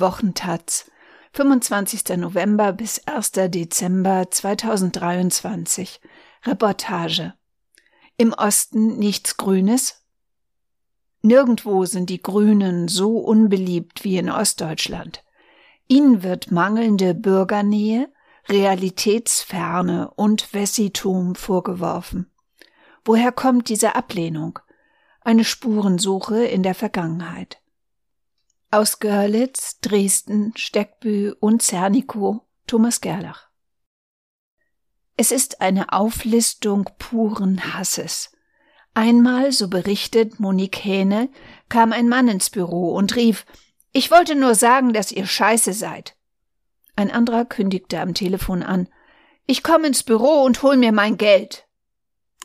Wochentaz, 25. November bis 1. Dezember 2023. Reportage. Im Osten nichts Grünes? Nirgendwo sind die Grünen so unbeliebt wie in Ostdeutschland. Ihnen wird mangelnde Bürgernähe, Realitätsferne und Wessitum vorgeworfen. Woher kommt diese Ablehnung? Eine Spurensuche in der Vergangenheit. Aus Görlitz, Dresden, Steckbü und Zernikow Thomas Gerlach. Es ist eine Auflistung puren Hasses. Einmal, so berichtet Monique Hähne, kam ein Mann ins Büro und rief, ich wollte nur sagen, dass ihr scheiße seid. Ein anderer kündigte am Telefon an, ich komme ins Büro und hol mir mein Geld.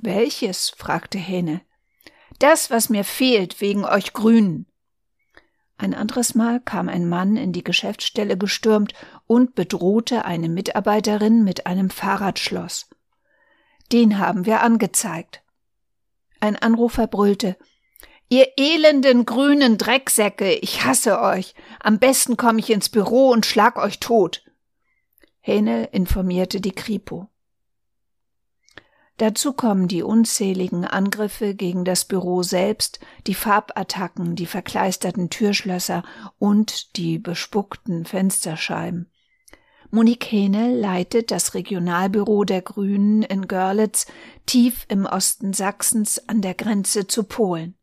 Welches? fragte Hähne. Das, was mir fehlt wegen euch Grünen. Ein anderes Mal kam ein Mann in die Geschäftsstelle gestürmt und bedrohte eine Mitarbeiterin mit einem Fahrradschloss. Den haben wir angezeigt. Ein Anrufer brüllte Ihr elenden grünen Drecksäcke, ich hasse euch. Am besten komme ich ins Büro und schlag euch tot. Hähne informierte die Kripo. Dazu kommen die unzähligen Angriffe gegen das Büro selbst, die Farbattacken, die verkleisterten Türschlösser und die bespuckten Fensterscheiben. Monique Hähne leitet das Regionalbüro der Grünen in Görlitz, tief im Osten Sachsens an der Grenze zu Polen.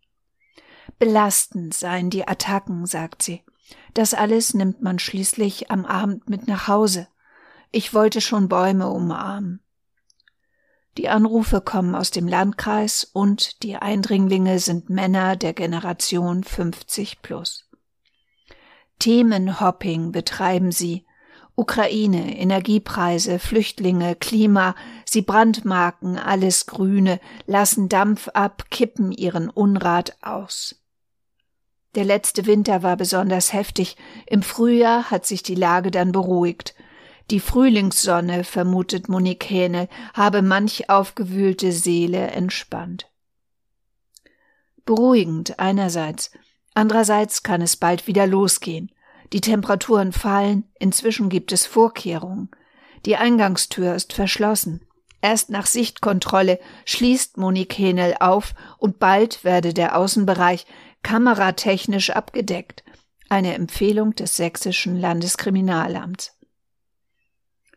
Belastend seien die Attacken, sagt sie. Das alles nimmt man schließlich am Abend mit nach Hause. Ich wollte schon Bäume umarmen. Die Anrufe kommen aus dem Landkreis und die Eindringlinge sind Männer der Generation 50 plus. Themenhopping betreiben sie. Ukraine, Energiepreise, Flüchtlinge, Klima, sie brandmarken alles Grüne, lassen Dampf ab, kippen ihren Unrat aus. Der letzte Winter war besonders heftig, im Frühjahr hat sich die Lage dann beruhigt. Die Frühlingssonne, vermutet Monique Hähne, habe manch aufgewühlte Seele entspannt. Beruhigend einerseits, andererseits kann es bald wieder losgehen. Die Temperaturen fallen, inzwischen gibt es Vorkehrungen. Die Eingangstür ist verschlossen. Erst nach Sichtkontrolle schließt Monique Hähnel auf und bald werde der Außenbereich kameratechnisch abgedeckt. Eine Empfehlung des sächsischen Landeskriminalamts.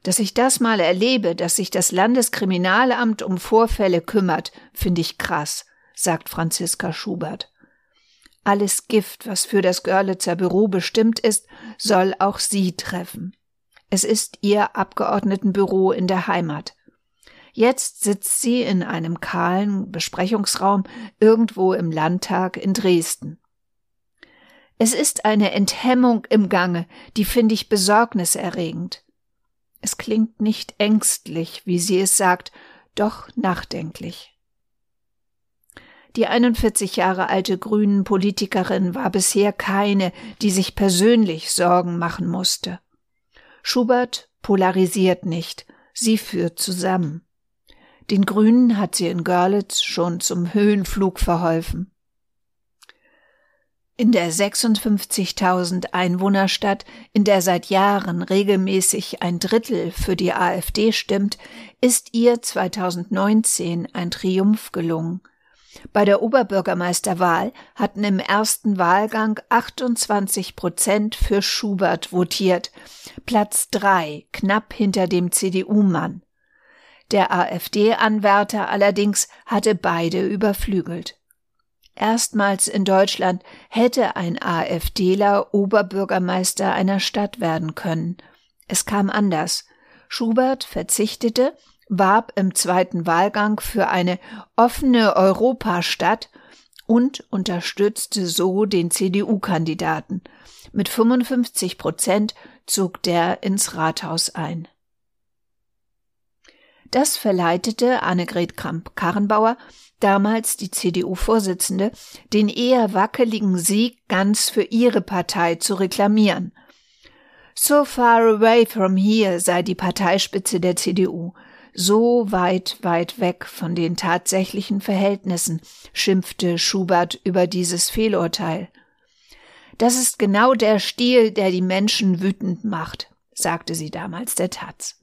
Dass ich das mal erlebe, dass sich das Landeskriminalamt um Vorfälle kümmert, finde ich krass, sagt Franziska Schubert. Alles Gift, was für das Görlitzer Büro bestimmt ist, soll auch sie treffen. Es ist ihr Abgeordnetenbüro in der Heimat. Jetzt sitzt sie in einem kahlen Besprechungsraum irgendwo im Landtag in Dresden. Es ist eine Enthemmung im Gange, die finde ich besorgniserregend. Es klingt nicht ängstlich, wie sie es sagt, doch nachdenklich. Die 41 Jahre alte grünen Politikerin war bisher keine, die sich persönlich Sorgen machen musste. Schubert polarisiert nicht, sie führt zusammen. Den Grünen hat sie in Görlitz schon zum Höhenflug verholfen. In der 56.000 Einwohnerstadt, in der seit Jahren regelmäßig ein Drittel für die AfD stimmt, ist ihr 2019 ein Triumph gelungen. Bei der Oberbürgermeisterwahl hatten im ersten Wahlgang 28 Prozent für Schubert votiert, Platz drei, knapp hinter dem CDU-Mann. Der AfD-Anwärter allerdings hatte beide überflügelt. Erstmals in Deutschland hätte ein AfDler Oberbürgermeister einer Stadt werden können. Es kam anders. Schubert verzichtete, warb im zweiten Wahlgang für eine offene Europastadt und unterstützte so den CDU-Kandidaten. Mit 55 Prozent zog der ins Rathaus ein. Das verleitete Annegret Kramp-Karrenbauer, damals die CDU-Vorsitzende, den eher wackeligen Sieg ganz für ihre Partei zu reklamieren. So far away from here sei die Parteispitze der CDU, so weit, weit weg von den tatsächlichen Verhältnissen, schimpfte Schubert über dieses Fehlurteil. Das ist genau der Stil, der die Menschen wütend macht, sagte sie damals der Taz.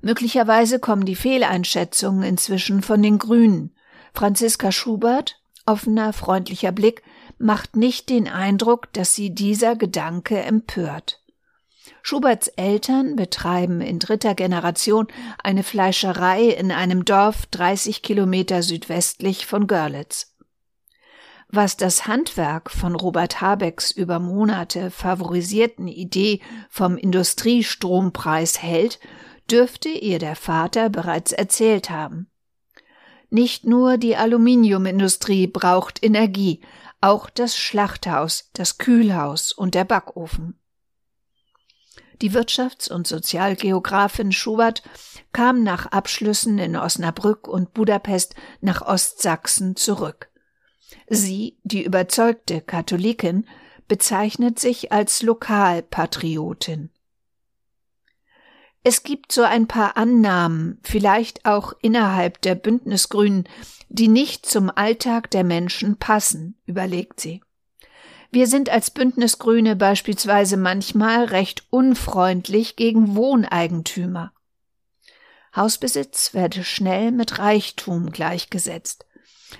Möglicherweise kommen die Fehleinschätzungen inzwischen von den Grünen. Franziska Schubert, offener, freundlicher Blick, macht nicht den Eindruck, dass sie dieser Gedanke empört. Schuberts Eltern betreiben in dritter Generation eine Fleischerei in einem Dorf 30 Kilometer südwestlich von Görlitz. Was das Handwerk von Robert Habecks über Monate favorisierten Idee vom Industriestrompreis hält, dürfte ihr der Vater bereits erzählt haben. Nicht nur die Aluminiumindustrie braucht Energie, auch das Schlachthaus, das Kühlhaus und der Backofen. Die Wirtschafts- und Sozialgeografin Schubert kam nach Abschlüssen in Osnabrück und Budapest nach Ostsachsen zurück. Sie, die überzeugte Katholikin, bezeichnet sich als Lokalpatriotin. Es gibt so ein paar Annahmen, vielleicht auch innerhalb der Bündnisgrünen, die nicht zum Alltag der Menschen passen, überlegt sie. Wir sind als Bündnisgrüne beispielsweise manchmal recht unfreundlich gegen Wohneigentümer. Hausbesitz werde schnell mit Reichtum gleichgesetzt.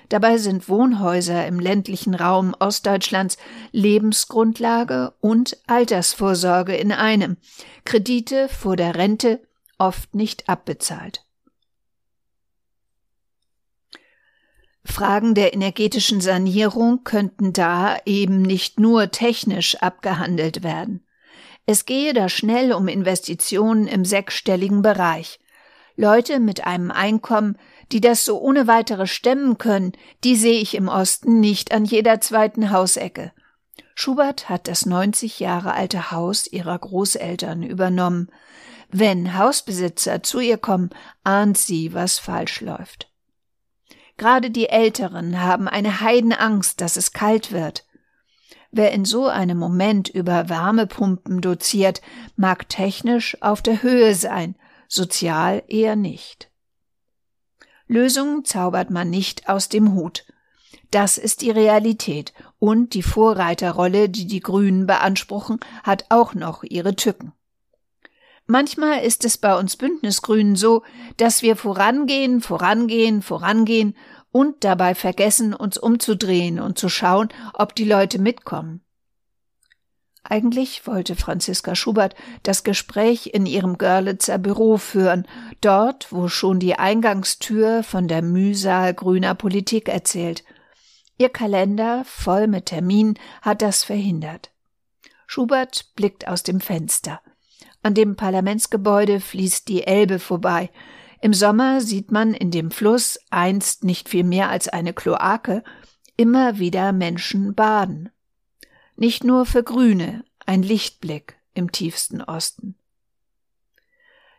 Dabei sind Wohnhäuser im ländlichen Raum Ostdeutschlands Lebensgrundlage und Altersvorsorge in einem, Kredite vor der Rente oft nicht abbezahlt. Fragen der energetischen Sanierung könnten da eben nicht nur technisch abgehandelt werden. Es gehe da schnell um Investitionen im sechsstelligen Bereich. Leute mit einem Einkommen, die das so ohne weitere stemmen können, die sehe ich im Osten nicht an jeder zweiten Hausecke. Schubert hat das 90 Jahre alte Haus ihrer Großeltern übernommen. Wenn Hausbesitzer zu ihr kommen, ahnt sie, was falsch läuft. Gerade die Älteren haben eine Heidenangst, dass es kalt wird. Wer in so einem Moment über Wärmepumpen doziert, mag technisch auf der Höhe sein, sozial eher nicht. Lösungen zaubert man nicht aus dem Hut. Das ist die Realität und die Vorreiterrolle, die die Grünen beanspruchen, hat auch noch ihre Tücken. Manchmal ist es bei uns Bündnisgrünen so, dass wir vorangehen, vorangehen, vorangehen und dabei vergessen, uns umzudrehen und zu schauen, ob die Leute mitkommen. Eigentlich wollte Franziska Schubert das Gespräch in ihrem Görlitzer Büro führen, dort, wo schon die Eingangstür von der Mühsal grüner Politik erzählt. Ihr Kalender, voll mit Terminen, hat das verhindert. Schubert blickt aus dem Fenster. An dem Parlamentsgebäude fließt die Elbe vorbei. Im Sommer sieht man in dem Fluss, einst nicht viel mehr als eine Kloake, immer wieder Menschen baden. Nicht nur für Grüne, ein Lichtblick im tiefsten Osten.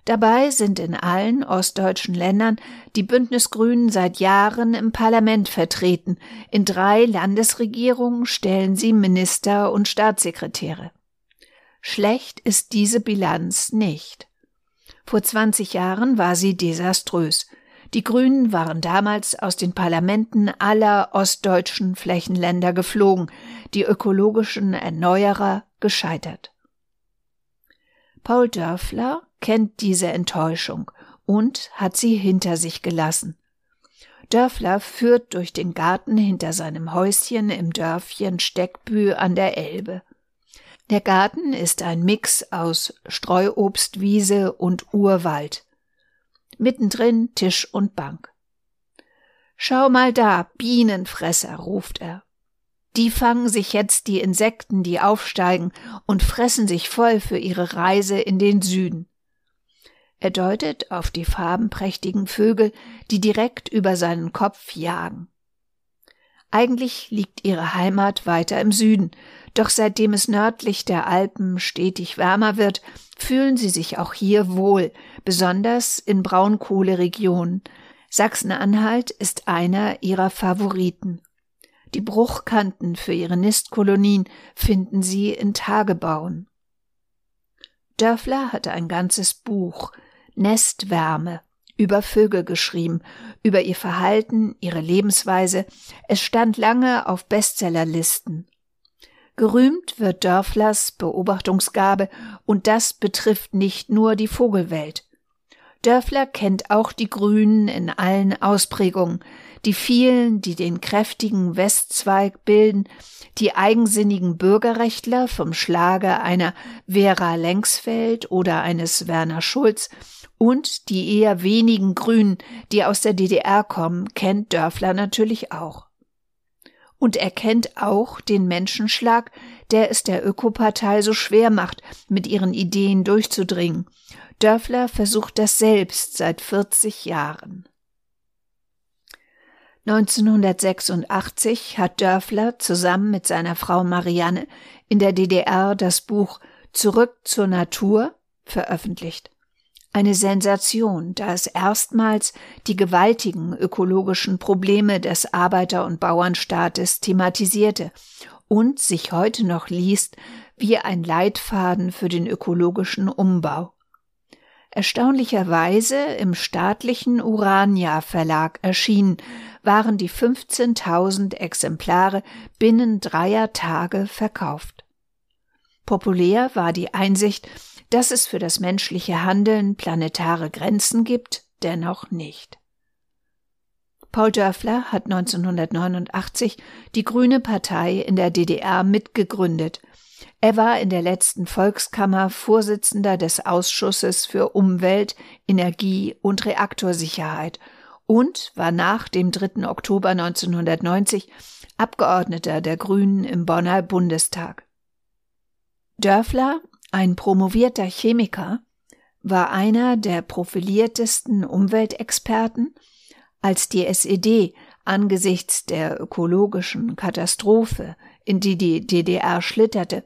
Dabei sind in allen ostdeutschen Ländern die Bündnisgrünen seit Jahren im Parlament vertreten. In drei Landesregierungen stellen sie Minister und Staatssekretäre. Schlecht ist diese Bilanz nicht. Vor 20 Jahren war sie desaströs. Die Grünen waren damals aus den Parlamenten aller ostdeutschen Flächenländer geflogen, die ökologischen Erneuerer gescheitert. Paul Dörfler kennt diese Enttäuschung und hat sie hinter sich gelassen. Dörfler führt durch den Garten hinter seinem Häuschen im Dörfchen Steckbü an der Elbe. Der Garten ist ein Mix aus Streuobstwiese und Urwald mittendrin Tisch und Bank. Schau mal da, Bienenfresser, ruft er. Die fangen sich jetzt die Insekten, die aufsteigen, und fressen sich voll für ihre Reise in den Süden. Er deutet auf die farbenprächtigen Vögel, die direkt über seinen Kopf jagen. Eigentlich liegt ihre Heimat weiter im Süden, doch seitdem es nördlich der Alpen stetig wärmer wird, fühlen sie sich auch hier wohl, besonders in Braunkohleregionen. Sachsen-Anhalt ist einer ihrer Favoriten. Die Bruchkanten für ihre Nistkolonien finden sie in Tagebauen. Dörfler hatte ein ganzes Buch Nestwärme über Vögel geschrieben, über ihr Verhalten, ihre Lebensweise. Es stand lange auf Bestsellerlisten. Gerühmt wird Dörflers Beobachtungsgabe, und das betrifft nicht nur die Vogelwelt. Dörfler kennt auch die Grünen in allen Ausprägungen, die vielen, die den kräftigen Westzweig bilden, die eigensinnigen Bürgerrechtler vom Schlage einer Vera Lengsfeld oder eines Werner Schulz und die eher wenigen Grünen, die aus der DDR kommen, kennt Dörfler natürlich auch. Und er kennt auch den Menschenschlag, der es der Ökopartei so schwer macht, mit ihren Ideen durchzudringen. Dörfler versucht das selbst seit 40 Jahren. 1986 hat Dörfler zusammen mit seiner Frau Marianne in der DDR das Buch Zurück zur Natur veröffentlicht. Eine Sensation, da es erstmals die gewaltigen ökologischen Probleme des Arbeiter- und Bauernstaates thematisierte und sich heute noch liest wie ein Leitfaden für den ökologischen Umbau. Erstaunlicherweise im staatlichen Urania Verlag erschienen, waren die 15.000 Exemplare binnen dreier Tage verkauft. Populär war die Einsicht, dass es für das menschliche Handeln planetare Grenzen gibt, dennoch nicht. Paul Dörfler hat 1989 die Grüne Partei in der DDR mitgegründet. Er war in der letzten Volkskammer Vorsitzender des Ausschusses für Umwelt, Energie und Reaktorsicherheit und war nach dem 3. Oktober 1990 Abgeordneter der Grünen im Bonner Bundestag. Dörfler, ein promovierter Chemiker, war einer der profiliertesten Umweltexperten, als die SED angesichts der ökologischen Katastrophe, in die die DDR schlitterte,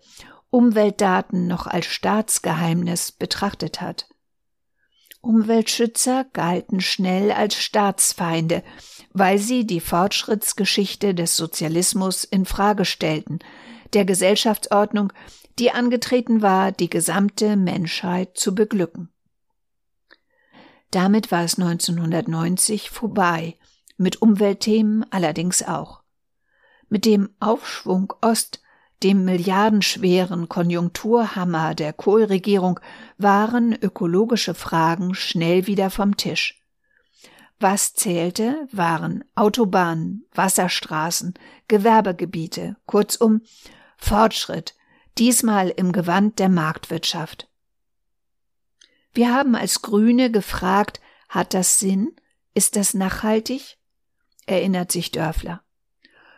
Umweltdaten noch als Staatsgeheimnis betrachtet hat. Umweltschützer galten schnell als Staatsfeinde, weil sie die Fortschrittsgeschichte des Sozialismus in Frage stellten, der Gesellschaftsordnung, die angetreten war, die gesamte Menschheit zu beglücken. Damit war es 1990 vorbei, mit Umweltthemen allerdings auch. Mit dem Aufschwung Ost dem milliardenschweren Konjunkturhammer der Kohlregierung waren ökologische Fragen schnell wieder vom Tisch. Was zählte, waren Autobahnen, Wasserstraßen, Gewerbegebiete, kurzum Fortschritt, diesmal im Gewand der Marktwirtschaft. Wir haben als Grüne gefragt, hat das Sinn? Ist das nachhaltig? erinnert sich Dörfler.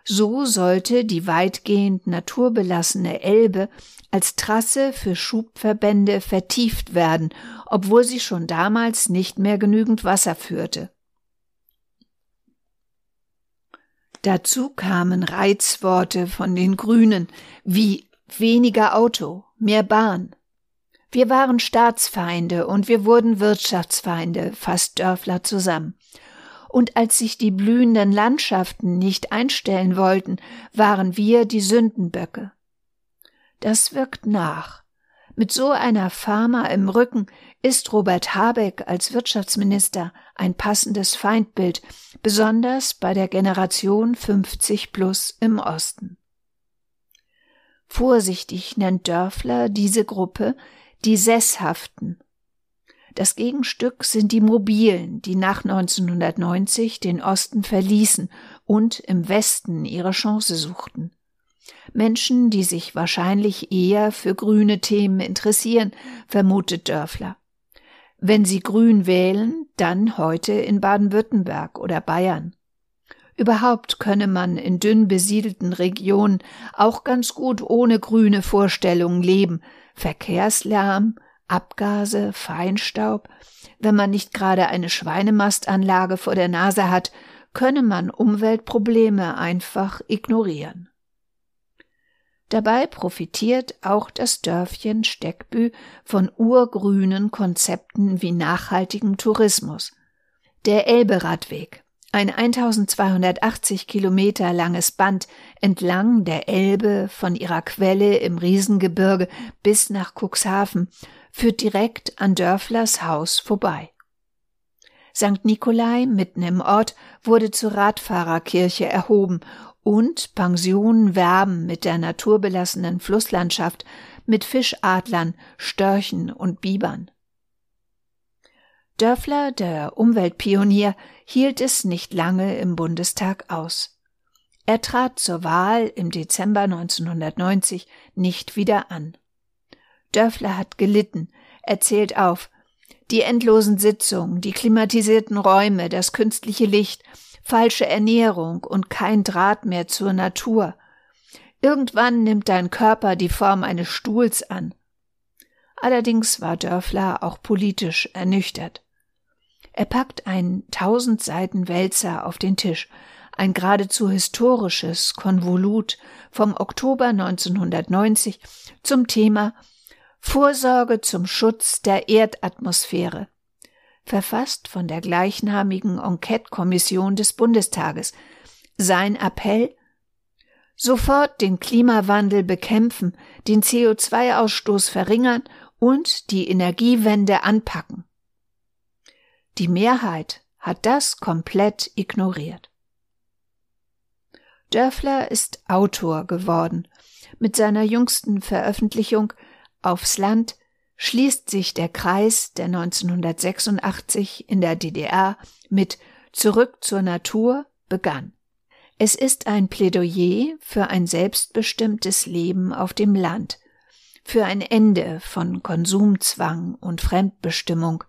So sollte die weitgehend naturbelassene Elbe als Trasse für Schubverbände vertieft werden, obwohl sie schon damals nicht mehr genügend Wasser führte. Dazu kamen Reizworte von den Grünen wie weniger Auto, mehr Bahn. Wir waren Staatsfeinde und wir wurden Wirtschaftsfeinde, fasst Dörfler zusammen und als sich die blühenden Landschaften nicht einstellen wollten, waren wir die Sündenböcke. Das wirkt nach. Mit so einer Pharma im Rücken ist Robert Habeck als Wirtschaftsminister ein passendes Feindbild, besonders bei der Generation 50 plus im Osten. Vorsichtig nennt Dörfler diese Gruppe die Sesshaften das Gegenstück sind die Mobilen, die nach 1990 den Osten verließen und im Westen ihre Chance suchten. Menschen, die sich wahrscheinlich eher für grüne Themen interessieren, vermutet Dörfler. Wenn sie grün wählen, dann heute in Baden-Württemberg oder Bayern. Überhaupt könne man in dünn besiedelten Regionen auch ganz gut ohne grüne Vorstellungen leben. Verkehrslärm, Abgase, Feinstaub. Wenn man nicht gerade eine Schweinemastanlage vor der Nase hat, könne man Umweltprobleme einfach ignorieren. Dabei profitiert auch das Dörfchen Steckbü von urgrünen Konzepten wie nachhaltigem Tourismus. Der Elberadweg, ein 1280 Kilometer langes Band entlang der Elbe von ihrer Quelle im Riesengebirge bis nach Cuxhaven, führt direkt an Dörflers Haus vorbei. St. Nikolai mitten im Ort wurde zur Radfahrerkirche erhoben und Pensionen werben mit der naturbelassenen Flusslandschaft, mit Fischadlern, Störchen und Bibern. Dörfler, der Umweltpionier, hielt es nicht lange im Bundestag aus. Er trat zur Wahl im Dezember 1990 nicht wieder an. Dörfler hat gelitten, er zählt auf, die endlosen Sitzungen, die klimatisierten Räume, das künstliche Licht, falsche Ernährung und kein Draht mehr zur Natur. Irgendwann nimmt dein Körper die Form eines Stuhls an. Allerdings war Dörfler auch politisch ernüchtert. Er packt einen tausend Seiten Wälzer auf den Tisch, ein geradezu historisches Konvolut vom Oktober 1990 zum Thema Vorsorge zum Schutz der Erdatmosphäre, verfasst von der gleichnamigen Enquete-Kommission des Bundestages. Sein Appell Sofort den Klimawandel bekämpfen, den CO2-Ausstoß verringern und die Energiewende anpacken. Die Mehrheit hat das komplett ignoriert. Dörfler ist Autor geworden. Mit seiner jüngsten Veröffentlichung Aufs Land schließt sich der Kreis, der 1986 in der DDR mit Zurück zur Natur begann. Es ist ein Plädoyer für ein selbstbestimmtes Leben auf dem Land, für ein Ende von Konsumzwang und Fremdbestimmung.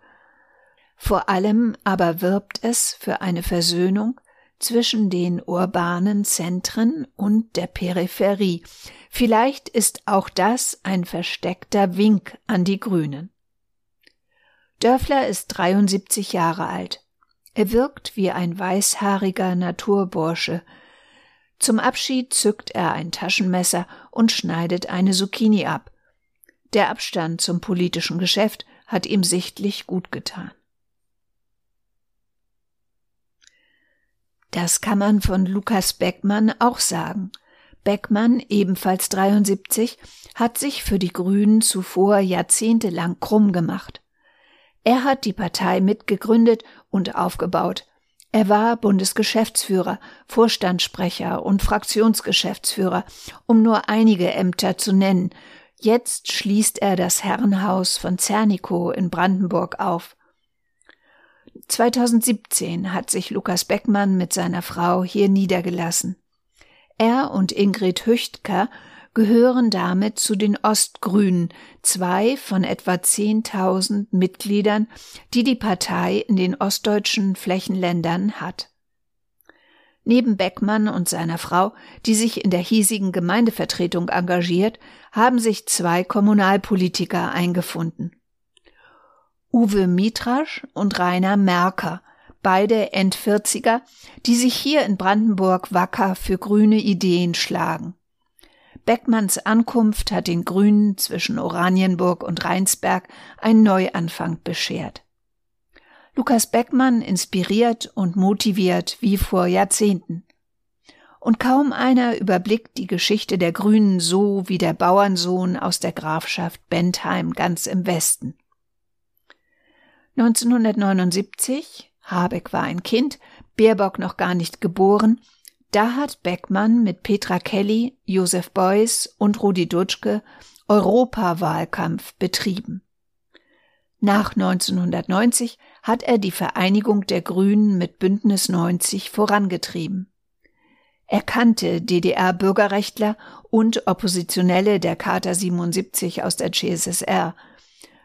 Vor allem aber wirbt es für eine Versöhnung zwischen den urbanen Zentren und der Peripherie. Vielleicht ist auch das ein versteckter Wink an die Grünen. Dörfler ist 73 Jahre alt. Er wirkt wie ein weißhaariger Naturbursche. Zum Abschied zückt er ein Taschenmesser und schneidet eine Zucchini ab. Der Abstand zum politischen Geschäft hat ihm sichtlich gut getan. Das kann man von Lukas Beckmann auch sagen. Beckmann, ebenfalls 73, hat sich für die Grünen zuvor jahrzehntelang krumm gemacht. Er hat die Partei mitgegründet und aufgebaut. Er war Bundesgeschäftsführer, Vorstandssprecher und Fraktionsgeschäftsführer, um nur einige Ämter zu nennen. Jetzt schließt er das Herrenhaus von Zernikow in Brandenburg auf. 2017 hat sich Lukas Beckmann mit seiner Frau hier niedergelassen. Er und Ingrid Hüchtker gehören damit zu den Ostgrünen, zwei von etwa 10.000 Mitgliedern, die die Partei in den ostdeutschen Flächenländern hat. Neben Beckmann und seiner Frau, die sich in der hiesigen Gemeindevertretung engagiert, haben sich zwei Kommunalpolitiker eingefunden. Uwe Mitrasch und Rainer Merker, beide Endvierziger, die sich hier in Brandenburg wacker für grüne Ideen schlagen. Beckmanns Ankunft hat den Grünen zwischen Oranienburg und Rheinsberg einen Neuanfang beschert. Lukas Beckmann inspiriert und motiviert wie vor Jahrzehnten. Und kaum einer überblickt die Geschichte der Grünen so wie der Bauernsohn aus der Grafschaft Bentheim ganz im Westen. 1979, Habeck war ein Kind, Baerbock noch gar nicht geboren, da hat Beckmann mit Petra Kelly, Josef Beuys und Rudi Dutschke Europawahlkampf betrieben. Nach 1990 hat er die Vereinigung der Grünen mit Bündnis 90 vorangetrieben. Er kannte DDR-Bürgerrechtler und Oppositionelle der Charta 77 aus der CSSR –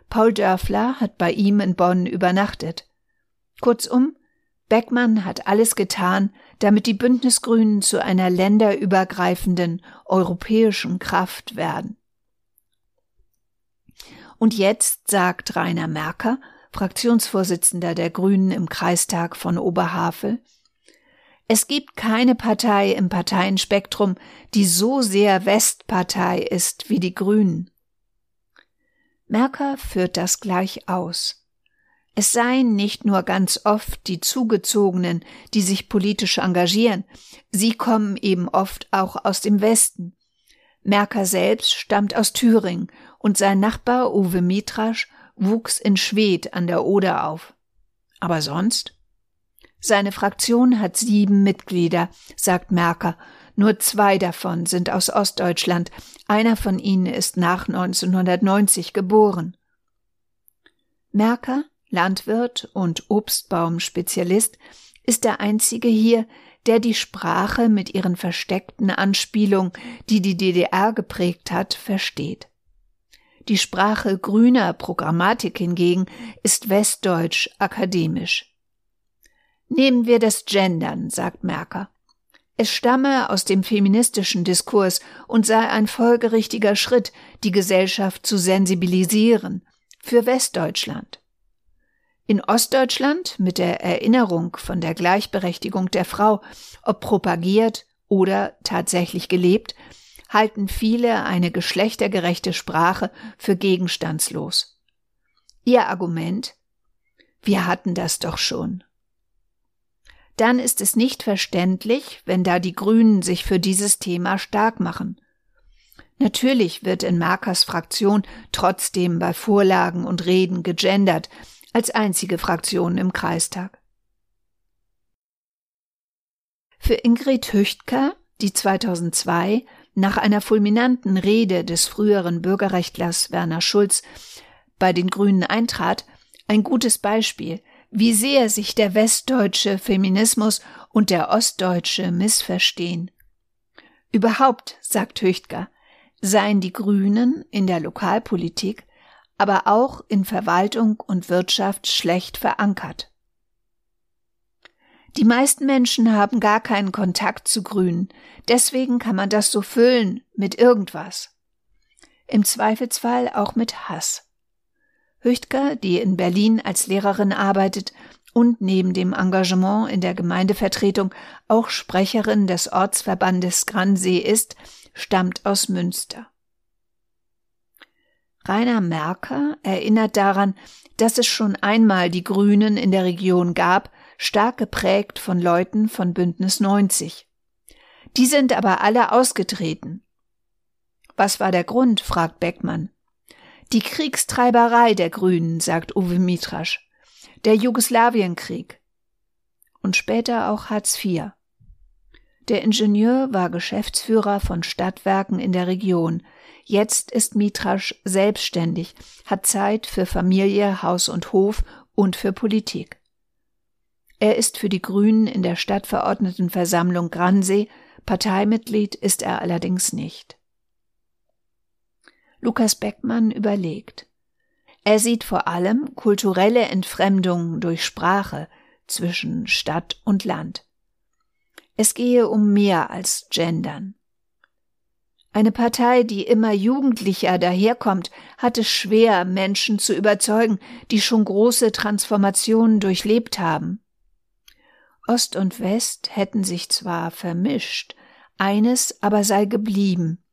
Paul Dörfler hat bei ihm in Bonn übernachtet. Kurzum, Beckmann hat alles getan, damit die Bündnisgrünen zu einer länderübergreifenden europäischen Kraft werden. Und jetzt sagt Rainer Merker, Fraktionsvorsitzender der Grünen im Kreistag von Oberhavel, es gibt keine Partei im Parteienspektrum, die so sehr Westpartei ist wie die Grünen. Merker führt das gleich aus. Es seien nicht nur ganz oft die Zugezogenen, die sich politisch engagieren, sie kommen eben oft auch aus dem Westen. Merker selbst stammt aus Thüringen und sein Nachbar Uwe Mitrasch wuchs in Schwedt an der Oder auf. Aber sonst? Seine Fraktion hat sieben Mitglieder, sagt Merker. Nur zwei davon sind aus Ostdeutschland. Einer von ihnen ist nach 1990 geboren. Merker, Landwirt und Obstbaumspezialist, ist der einzige hier, der die Sprache mit ihren versteckten Anspielungen, die die DDR geprägt hat, versteht. Die Sprache grüner Programmatik hingegen ist westdeutsch akademisch. Nehmen wir das Gendern, sagt Merker. Es stamme aus dem feministischen Diskurs und sei ein folgerichtiger Schritt, die Gesellschaft zu sensibilisieren für Westdeutschland. In Ostdeutschland mit der Erinnerung von der Gleichberechtigung der Frau, ob propagiert oder tatsächlich gelebt, halten viele eine geschlechtergerechte Sprache für gegenstandslos. Ihr Argument Wir hatten das doch schon. Dann ist es nicht verständlich, wenn da die Grünen sich für dieses Thema stark machen. Natürlich wird in Markers Fraktion trotzdem bei Vorlagen und Reden gegendert, als einzige Fraktion im Kreistag. Für Ingrid Hüchtker, die 2002 nach einer fulminanten Rede des früheren Bürgerrechtlers Werner Schulz bei den Grünen eintrat, ein gutes Beispiel, wie sehr sich der westdeutsche Feminismus und der ostdeutsche missverstehen. Überhaupt, sagt Hüchtger, seien die Grünen in der Lokalpolitik aber auch in Verwaltung und Wirtschaft schlecht verankert. Die meisten Menschen haben gar keinen Kontakt zu Grün, deswegen kann man das so füllen mit irgendwas. Im Zweifelsfall auch mit Hass. Hüchtger, die in Berlin als Lehrerin arbeitet und neben dem Engagement in der Gemeindevertretung auch Sprecherin des Ortsverbandes Gransee ist, stammt aus Münster. Rainer Merker erinnert daran, dass es schon einmal die Grünen in der Region gab, stark geprägt von Leuten von Bündnis 90. Die sind aber alle ausgetreten. Was war der Grund? fragt Beckmann. Die Kriegstreiberei der Grünen, sagt Uwe Mitrasch. Der Jugoslawienkrieg. Und später auch Hartz IV. Der Ingenieur war Geschäftsführer von Stadtwerken in der Region, Jetzt ist Mitrasch selbstständig, hat Zeit für Familie, Haus und Hof und für Politik. Er ist für die Grünen in der Stadtverordnetenversammlung Gransee, Parteimitglied ist er allerdings nicht. Lukas Beckmann überlegt. Er sieht vor allem kulturelle Entfremdung durch Sprache zwischen Stadt und Land. Es gehe um mehr als Gendern. Eine Partei, die immer jugendlicher daherkommt, hat es schwer, Menschen zu überzeugen, die schon große Transformationen durchlebt haben. Ost und West hätten sich zwar vermischt, eines aber sei geblieben.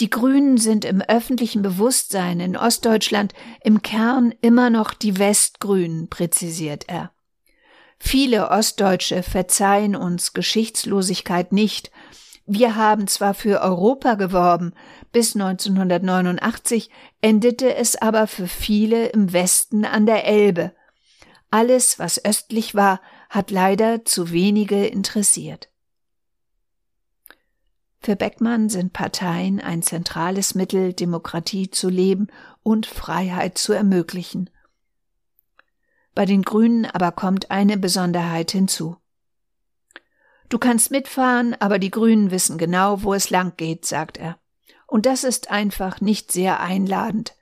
Die Grünen sind im öffentlichen Bewusstsein in Ostdeutschland im Kern immer noch die Westgrünen, präzisiert er. Viele Ostdeutsche verzeihen uns Geschichtslosigkeit nicht wir haben zwar für Europa geworben, bis 1989 endete es aber für viele im Westen an der Elbe. Alles, was östlich war, hat leider zu wenige interessiert. Für Beckmann sind Parteien ein zentrales Mittel, Demokratie zu leben und Freiheit zu ermöglichen. Bei den Grünen aber kommt eine Besonderheit hinzu. Du kannst mitfahren, aber die Grünen wissen genau, wo es lang geht, sagt er. Und das ist einfach nicht sehr einladend.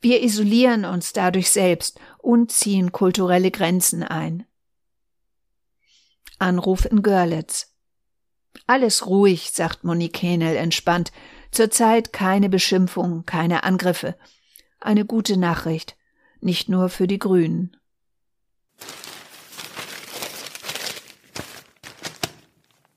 Wir isolieren uns dadurch selbst und ziehen kulturelle Grenzen ein. Anruf in Görlitz. Alles ruhig, sagt Monique Hänel entspannt. Zurzeit keine Beschimpfung, keine Angriffe. Eine gute Nachricht. Nicht nur für die Grünen.